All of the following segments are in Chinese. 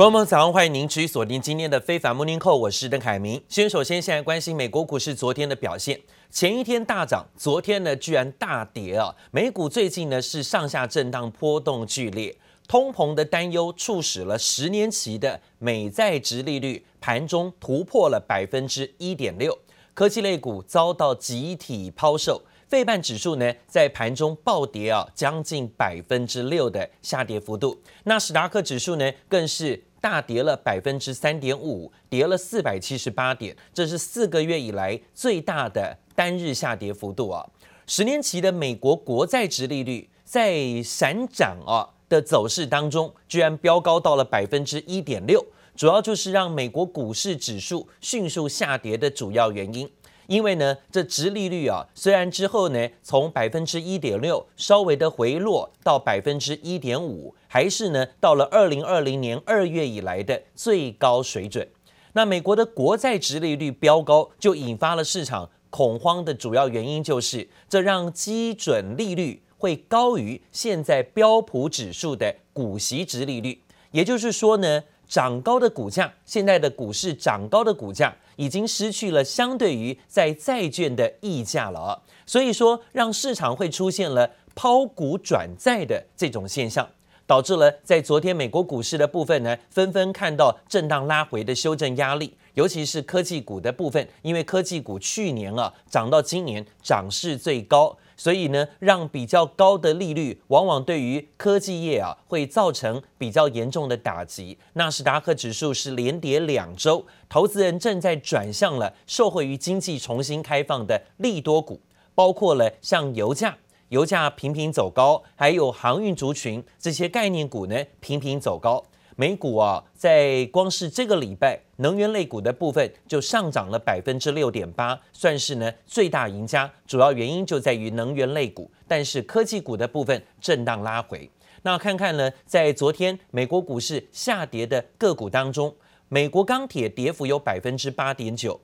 观众朋友早上，欢迎您持续锁定今天的非凡 Morning Call，我是邓凯明。先首先现在关心美国股市昨天的表现，前一天大涨，昨天呢居然大跌啊！美股最近呢是上下震荡，波动剧烈，通膨的担忧促使了十年期的美债值利率盘中突破了百分之一点六，科技类股遭到集体抛售。费半指数呢，在盘中暴跌啊，将近百分之六的下跌幅度。纳斯达克指数呢，更是大跌了百分之三点五，跌了四百七十八点，这是四个月以来最大的单日下跌幅度啊。十年期的美国国债殖利率在闪涨啊的走势当中，居然飙高到了百分之一点六，主要就是让美国股市指数迅速下跌的主要原因。因为呢，这殖利率啊，虽然之后呢，从百分之一点六稍微的回落到百分之一点五，还是呢，到了二零二零年二月以来的最高水准。那美国的国债殖利率飙高，就引发了市场恐慌的主要原因，就是这让基准利率会高于现在标普指数的股息殖利率。也就是说呢，涨高的股价，现在的股市涨高的股价。已经失去了相对于在债券的溢价了啊，所以说让市场会出现了抛股转债的这种现象，导致了在昨天美国股市的部分呢，纷纷看到震荡拉回的修正压力，尤其是科技股的部分，因为科技股去年啊涨到今年涨势最高。所以呢，让比较高的利率往往对于科技业啊会造成比较严重的打击。纳斯达克指数是连跌两周，投资人正在转向了受惠于经济重新开放的利多股，包括了像油价，油价频频走高，还有航运族群这些概念股呢频频走高。美股啊，在光是这个礼拜，能源类股的部分就上涨了百分之六点八，算是呢最大赢家。主要原因就在于能源类股，但是科技股的部分震荡拉回。那看看呢，在昨天美国股市下跌的个股当中，美国钢铁跌幅有百分之八点九，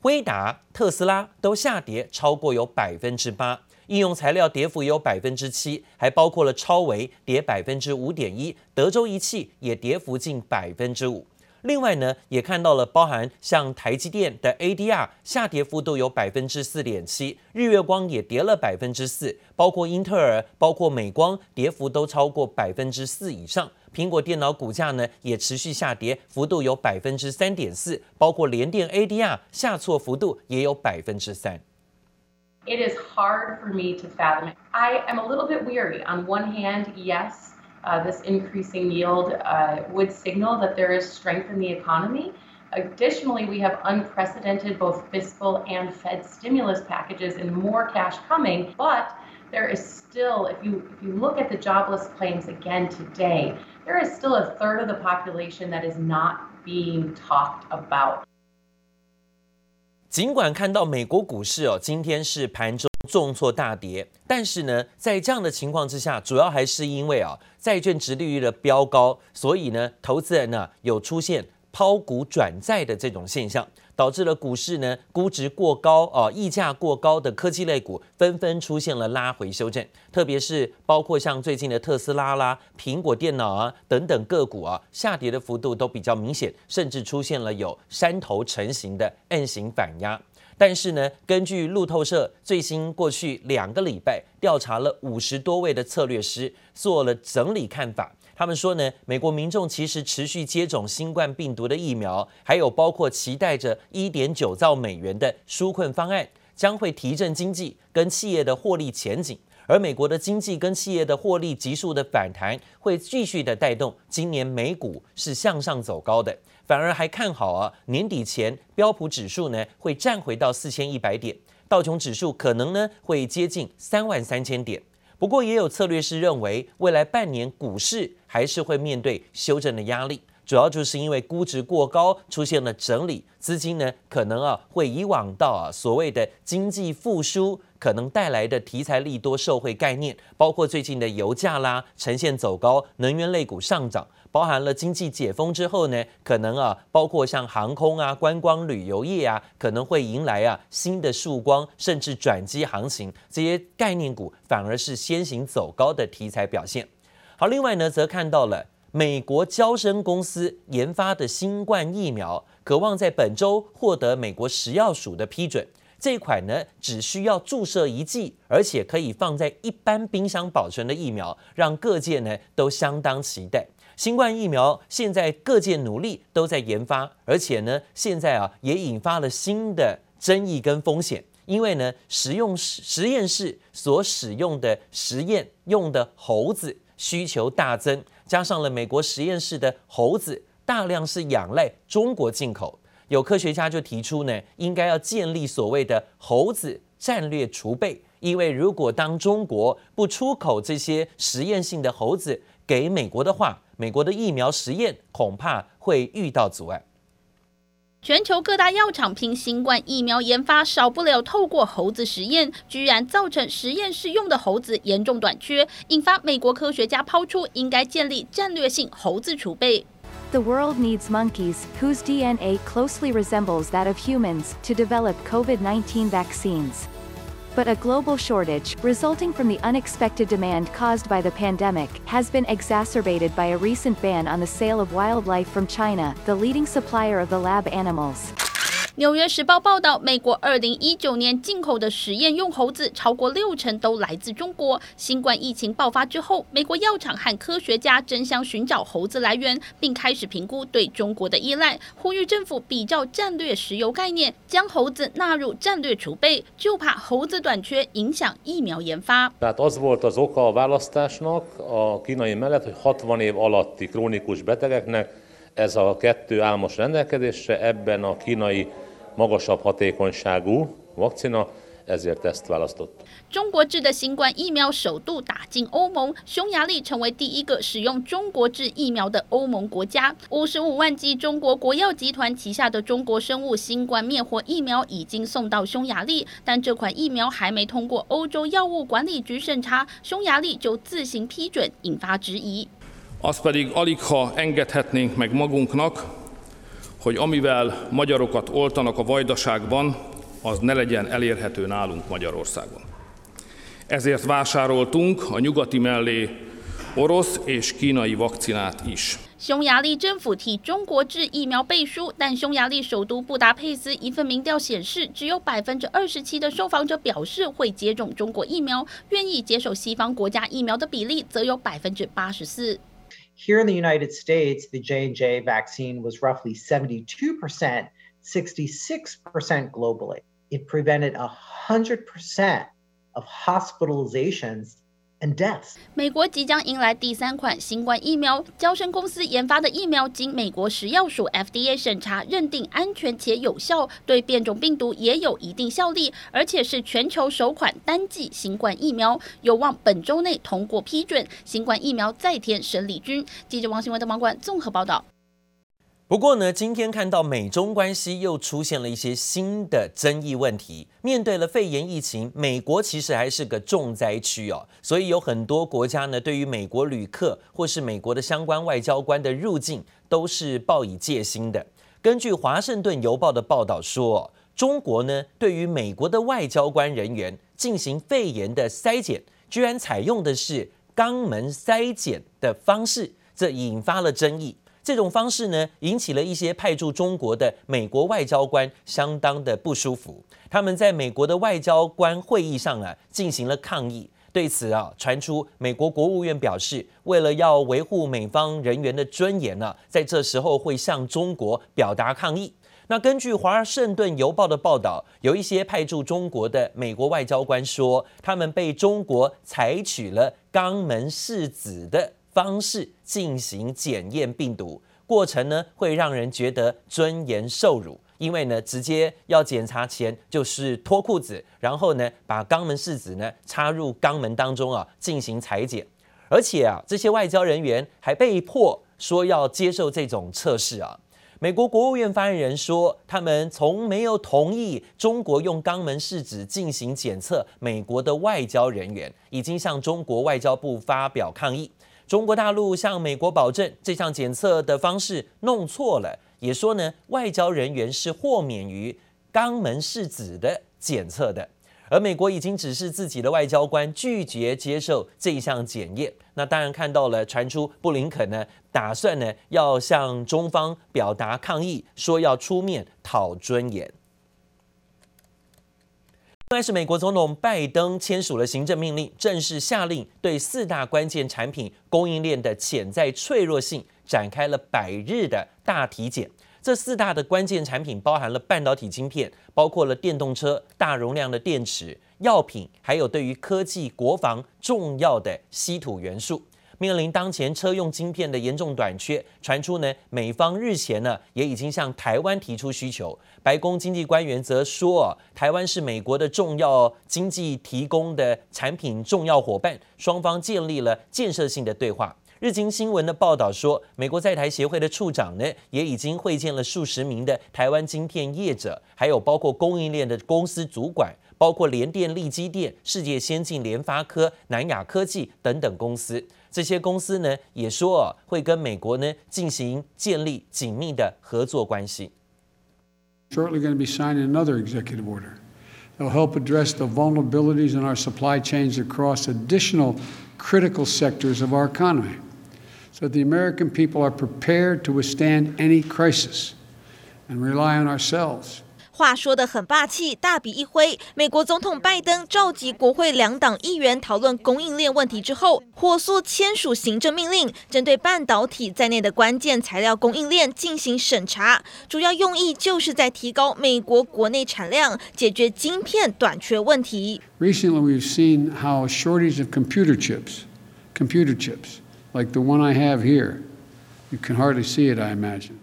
辉达、特斯拉都下跌超过有百分之八。应用材料跌幅有百分之七，还包括了超维跌百分之五点一，德州仪器也跌幅近百分之五。另外呢，也看到了包含像台积电的 ADR 下跌幅度有百分之四点七，日月光也跌了百分之四，包括英特尔、包括美光跌幅都超过百分之四以上。苹果电脑股价呢也持续下跌，幅度有百分之三点四，包括联电 ADR 下挫幅度也有百分之三。It is hard for me to fathom it. I am a little bit weary. On one hand, yes, uh, this increasing yield uh, would signal that there is strength in the economy. Additionally, we have unprecedented both fiscal and Fed stimulus packages and more cash coming. But there is still, if you, if you look at the jobless claims again today, there is still a third of the population that is not being talked about. 尽管看到美国股市哦，今天是盘中重挫大跌，但是呢，在这样的情况之下，主要还是因为啊，债券值利率的飙高，所以呢，投资人呢有出现抛股转债的这种现象。导致了股市呢估值过高啊，溢价过高的科技类股纷纷出现了拉回修正，特别是包括像最近的特斯拉啦、苹果电脑啊等等个股啊，下跌的幅度都比较明显，甚至出现了有山头成型的 N 型反压。但是呢，根据路透社最新过去两个礼拜调查了五十多位的策略师，做了整理看法。他们说呢，美国民众其实持续接种新冠病毒的疫苗，还有包括期待着一点九兆美元的纾困方案，将会提振经济跟企业的获利前景。而美国的经济跟企业的获利急速的反弹，会继续的带动今年美股是向上走高的，反而还看好啊，年底前标普指数呢会站回到四千一百点，道琼指数可能呢会接近三万三千点。不过，也有策略师认为，未来半年股市还是会面对修正的压力，主要就是因为估值过高，出现了整理，资金呢可能啊会以往到啊所谓的经济复苏可能带来的题材利多受惠概念，包括最近的油价啦呈现走高，能源类股上涨。包含了经济解封之后呢，可能啊，包括像航空啊、观光旅游业啊，可能会迎来啊新的曙光，甚至转机行情，这些概念股反而是先行走高的题材表现。好，另外呢，则看到了美国娇生公司研发的新冠疫苗，渴望在本周获得美国食药署的批准。这款呢，只需要注射一剂，而且可以放在一般冰箱保存的疫苗，让各界呢都相当期待。新冠疫苗现在各界努力都在研发，而且呢，现在啊也引发了新的争议跟风险，因为呢，实用实验室所使用的实验用的猴子需求大增，加上了美国实验室的猴子大量是仰赖中国进口。有科学家就提出呢，应该要建立所谓的猴子战略储备，因为如果当中国不出口这些实验性的猴子给美国的话，美国的疫苗实验恐怕会遇到阻碍。全球各大药厂拼新冠疫苗研发，少不了透过猴子实验，居然造成实验室用的猴子严重短缺，引发美国科学家抛出应该建立战略性猴子储备。The world needs monkeys, whose DNA closely resembles that of humans, to develop COVID-19 vaccines. But a global shortage, resulting from the unexpected demand caused by the pandemic, has been exacerbated by a recent ban on the sale of wildlife from China, the leading supplier of the lab animals.《纽约时报》报道，美国二零一九年进口的实验用猴子超过六成都来自中国。新冠疫情爆发之后，美国药厂和科学家争相寻找猴子来源，并开始评估对中国的依赖，呼吁政府比照战略石油概念，将猴子纳入战略储备，就怕猴子短缺影响疫苗研发。中国制的新冠疫苗首度打进欧盟，匈牙利成为第一个使用中国制疫苗的欧盟国家。五十五万剂中国国药集团旗下的中国生物新冠灭活疫苗已经送到匈牙利，但这款疫苗还没通过欧洲药物管理局审查，匈牙利就自行批准，引发质疑。匈牙利政府替中国制疫苗背书，但匈牙利首都布达佩斯一份民调显示，只有百分之二十七的受访者表示会接种中国疫苗，愿意接受西方国家疫苗的比例则有百分之八十四。Here in the United States, the J&J vaccine was roughly 72%, 66% globally. It prevented 100% of hospitalizations and deaths. 美国即将迎来第三款新冠疫苗，交生公司研发的疫苗经美国食药署 FDA 审查，认定安全且有效，对变种病毒也有一定效力，而且是全球首款单剂新冠疫苗，有望本周内通过批准。新冠疫苗再添生力军。记者王新文的网管综合报道。不过呢，今天看到美中关系又出现了一些新的争议问题。面对了肺炎疫情，美国其实还是个重灾区哦，所以有很多国家呢，对于美国旅客或是美国的相关外交官的入境，都是抱以戒心的。根据《华盛顿邮报》的报道说，中国呢，对于美国的外交官人员进行肺炎的筛检，居然采用的是肛门筛检的方式，这引发了争议。这种方式呢，引起了一些派驻中国的美国外交官相当的不舒服。他们在美国的外交官会议上啊，进行了抗议。对此啊，传出美国国务院表示，为了要维护美方人员的尊严呢，在这时候会向中国表达抗议。那根据《华盛顿邮报》的报道，有一些派驻中国的美国外交官说，他们被中国采取了肛门拭子的方式进行检验病毒过程呢，会让人觉得尊严受辱，因为呢，直接要检查前就是脱裤子，然后呢，把肛门拭子呢插入肛门当中啊进行采检，而且啊，这些外交人员还被迫说要接受这种测试啊。美国国务院发言人说，他们从没有同意中国用肛门拭子进行检测，美国的外交人员已经向中国外交部发表抗议。中国大陆向美国保证，这项检测的方式弄错了，也说呢，外交人员是豁免于肛门拭子的检测的。而美国已经指示自己的外交官拒绝接受这项检验。那当然看到了传出布林肯呢，打算呢要向中方表达抗议，说要出面讨尊严。另外是美国总统拜登签署了行政命令，正式下令对四大关键产品供应链的潜在脆弱性展开了百日的大体检。这四大的关键产品包含了半导体晶片，包括了电动车、大容量的电池、药品，还有对于科技国防重要的稀土元素。面临当前车用晶片的严重短缺，传出呢，美方日前呢也已经向台湾提出需求。白宫经济官员则说，台湾是美国的重要经济提供的产品重要伙伴，双方建立了建设性的对话。日经新闻的报道说，美国在台协会的处长呢也已经会见了数十名的台湾晶片业者，还有包括供应链的公司主管，包括联电、立积电、世界先进、联发科、南亚科技等等公司。这些公司呢也说会跟美国呢进行建立紧密的合作关系。Shortly going to be signing another executive order that will help address the vulnerabilities in our supply chains across additional critical sectors of our economy, so that the American people are prepared to withstand any crisis and rely on ourselves. 话说得很霸气，大笔一挥。美国总统拜登召集国会两党议员讨论供应链问题之后，火速签署行政命令，针对半导体在内的关键材料供应链进行审查。主要用意就是在提高美国国内产量，解决晶片短缺问题。Recently, we've seen how a shortage of computer chips, computer chips, like the one I have here, you can hardly see it, I imagine.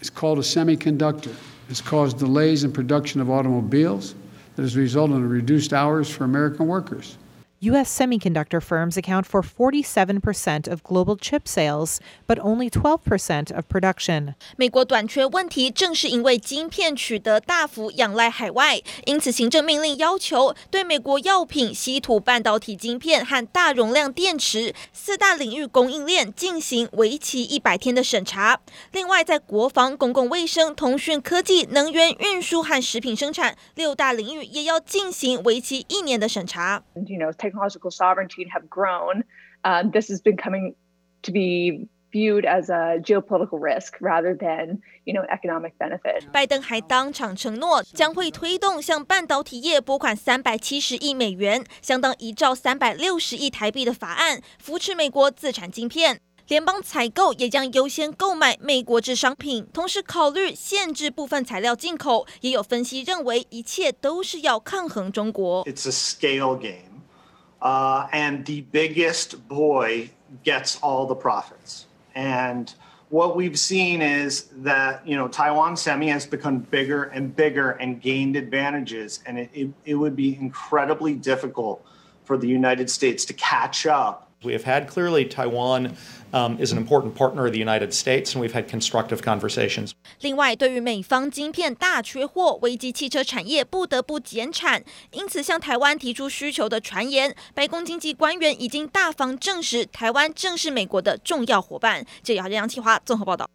It's called a semiconductor. It's caused delays in production of automobiles that has resulted in reduced hours for American workers. U.S. semiconductor firms account for 47% of global chip sales, but only 12% of production. 美国短缺问题正是因为晶片取得大幅仰赖海外，因此行政命令要求对美国药品、稀土半导体晶片和大容量电池四大领域供应链进行为期一百天的审查。另外，在国防、公共卫生、通讯科技、能源运输和食品生产六大领域也要进行为期一年的审查。You know, technological sovereignty have grown, um, this has been coming to be viewed as a geopolitical risk rather than, you know, economic benefit. 拜登还当场承诺将会推动向半导体业拨款三百七十亿美元，相当一兆三百六十亿台币的法案，扶持美国自产晶片。联邦采购也将优先购买美国制商品，同时考虑限制部分材料进口。也有分析认为，一切都是要抗衡中国。It's a scale game. Uh, and the biggest boy gets all the profits. And what we've seen is that, you know, Taiwan Semi has become bigger and bigger and gained advantages. And it, it, it would be incredibly difficult for the United States to catch up We have had clearly Taiwan um, is an important partner of the United States, and we've had constructive conversations. 另外，对于美方晶片大缺货，危及汽车产业，不得不减产，因此向台湾提出需求的传言，白宫经济官员已经大方证实，台湾正是美国的重要伙伴。这里是杨启华综合报道。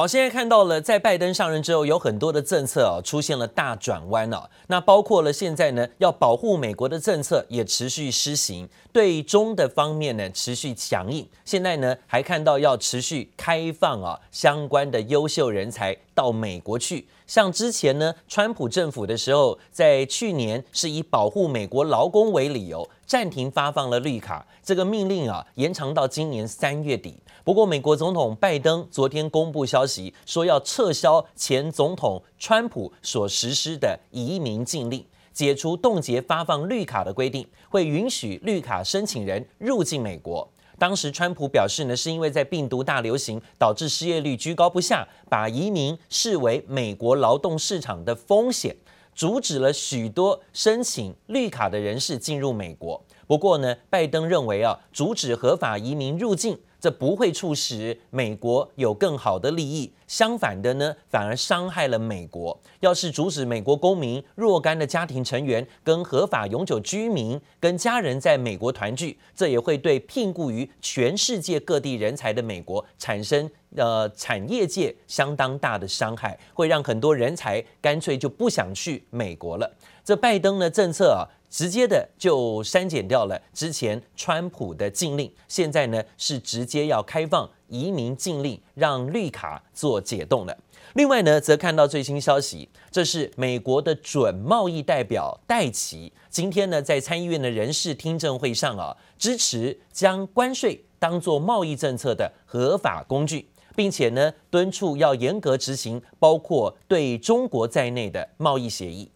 好，现在看到了，在拜登上任之后，有很多的政策啊出现了大转弯啊。那包括了现在呢，要保护美国的政策也持续施行，对中的方面呢持续强硬。现在呢，还看到要持续开放啊相关的优秀人才到美国去。像之前呢，川普政府的时候，在去年是以保护美国劳工为理由，暂停发放了绿卡，这个命令啊延长到今年三月底。不过，美国总统拜登昨天公布消息，说要撤销前总统川普所实施的移民禁令，解除冻结发放绿卡的规定，会允许绿卡申请人入境美国。当时，川普表示呢，是因为在病毒大流行导致失业率居高不下，把移民视为美国劳动市场的风险，阻止了许多申请绿卡的人士进入美国。不过呢，拜登认为啊，阻止合法移民入境。这不会促使美国有更好的利益，相反的呢，反而伤害了美国。要是阻止美国公民若干的家庭成员跟合法永久居民跟家人在美国团聚，这也会对聘雇于全世界各地人才的美国产生呃产业界相当大的伤害，会让很多人才干脆就不想去美国了。这拜登的政策啊。直接的就删减掉了之前川普的禁令，现在呢是直接要开放移民禁令，让绿卡做解冻了。另外呢，则看到最新消息，这是美国的准贸易代表戴琪今天呢在参议院的人事听证会上啊，支持将关税当作贸易政策的合法工具，并且呢敦促要严格执行包括对中国在内的贸易协议。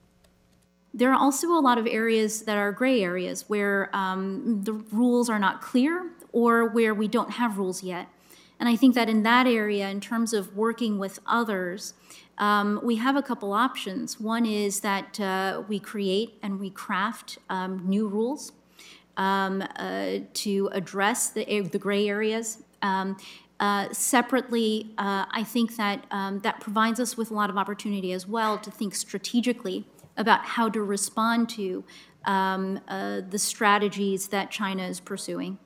There are also a lot of areas that are gray areas where um, the rules are not clear or where we don't have rules yet. And I think that in that area, in terms of working with others, um, we have a couple options. One is that uh, we create and we craft um, new rules um, uh, to address the, the gray areas. Um, uh, separately, uh, I think that um, that provides us with a lot of opportunity as well to think strategically about how to respond to um, uh, the strategies that China is pursuing.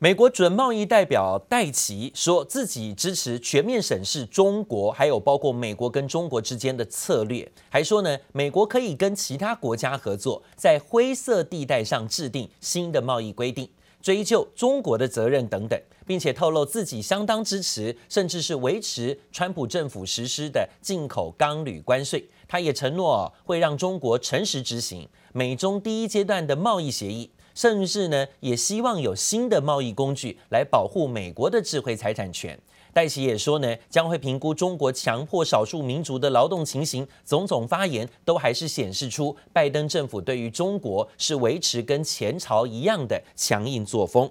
美国准贸易代表戴琪说自己支持全面审视中国，还有包括美国跟中国之间的策略，还说呢，美国可以跟其他国家合作，在灰色地带上制定新的贸易规定，追究中国的责任等等，并且透露自己相当支持，甚至是维持川普政府实施的进口钢铝关税。他也承诺会让中国诚实执行美中第一阶段的贸易协议，甚至呢也希望有新的贸易工具来保护美国的智慧财产权。戴琪也说呢，将会评估中国强迫少数民族的劳动情形，种种发言都还是显示出拜登政府对于中国是维持跟前朝一样的强硬作风。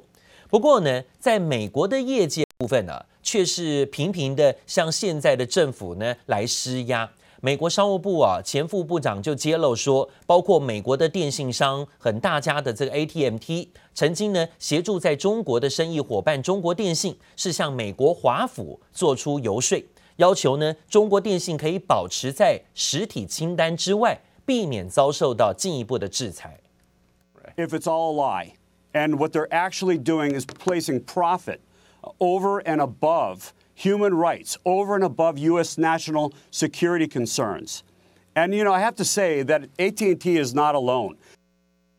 不过呢，在美国的业界部分呢，却是频频的向现在的政府呢来施压。美国商务部啊，前副部长就揭露说，包括美国的电信商很大家的这个 AT&T，曾经呢协助在中国的生意伙伴中国电信，是向美国华府做出游说，要求呢中国电信可以保持在实体清单之外，避免遭受到进一步的制裁。If it's all a lie, and what they're actually doing is placing profit over and above. Human rights over and above U.S. national security concerns. And, you know, I have to say that AT&T is not alone.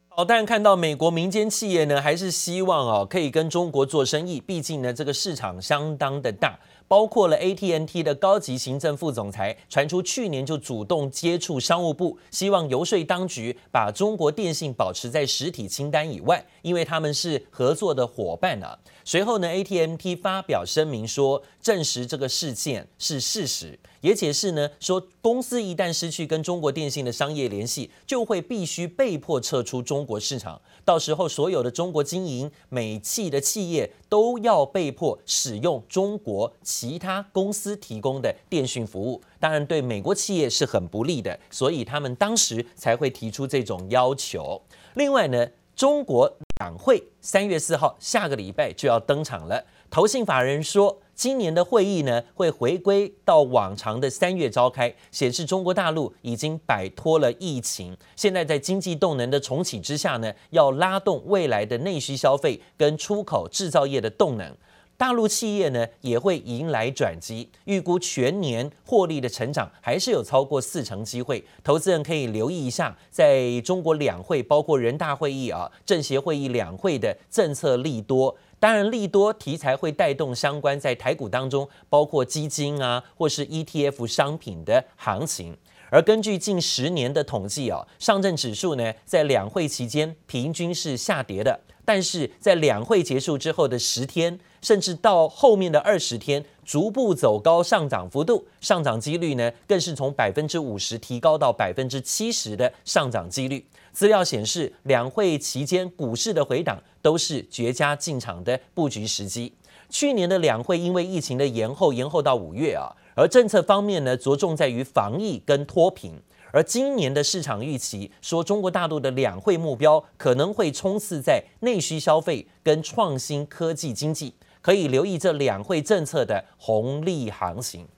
好，但看到美国民间企业呢，还是希望哦可以跟中国做生意，毕竟呢这个市场相当的大。包括了 AT&T 的高级行政副总裁传出去年就主动接触商务部，希望游说当局把中国电信保持在实体清单以外，因为他们是合作的伙伴啊。随后呢，AT&T 发表声明说，证实这个事件是事实，也解释呢说，公司一旦失去跟中国电信的商业联系，就会必须被迫撤出中国市场。到时候，所有的中国经营美企的企业都要被迫使用中国其他公司提供的电讯服务，当然对美国企业是很不利的，所以他们当时才会提出这种要求。另外呢，中国两会三月四号下个礼拜就要登场了，投信法人说。今年的会议呢，会回归到往常的三月召开，显示中国大陆已经摆脱了疫情。现在在经济动能的重启之下呢，要拉动未来的内需消费跟出口制造业的动能。大陆企业呢也会迎来转机，预估全年获利的成长还是有超过四成机会。投资人可以留意一下，在中国两会，包括人大会议啊、政协会议两会的政策利多。当然，利多题材会带动相关在台股当中，包括基金啊，或是 ETF 商品的行情。而根据近十年的统计哦，上证指数呢，在两会期间平均是下跌的，但是在两会结束之后的十天，甚至到后面的二十天，逐步走高上涨幅度，上涨几率呢，更是从百分之五十提高到百分之七十的上涨几率。资料显示，两会期间股市的回档都是绝佳进场的布局时机。去年的两会因为疫情的延后，延后到五月啊，而政策方面呢，着重在于防疫跟脱贫。而今年的市场预期说，中国大陆的两会目标可能会冲刺在内需消费跟创新科技经济。可以留意这两会政策的红利行情。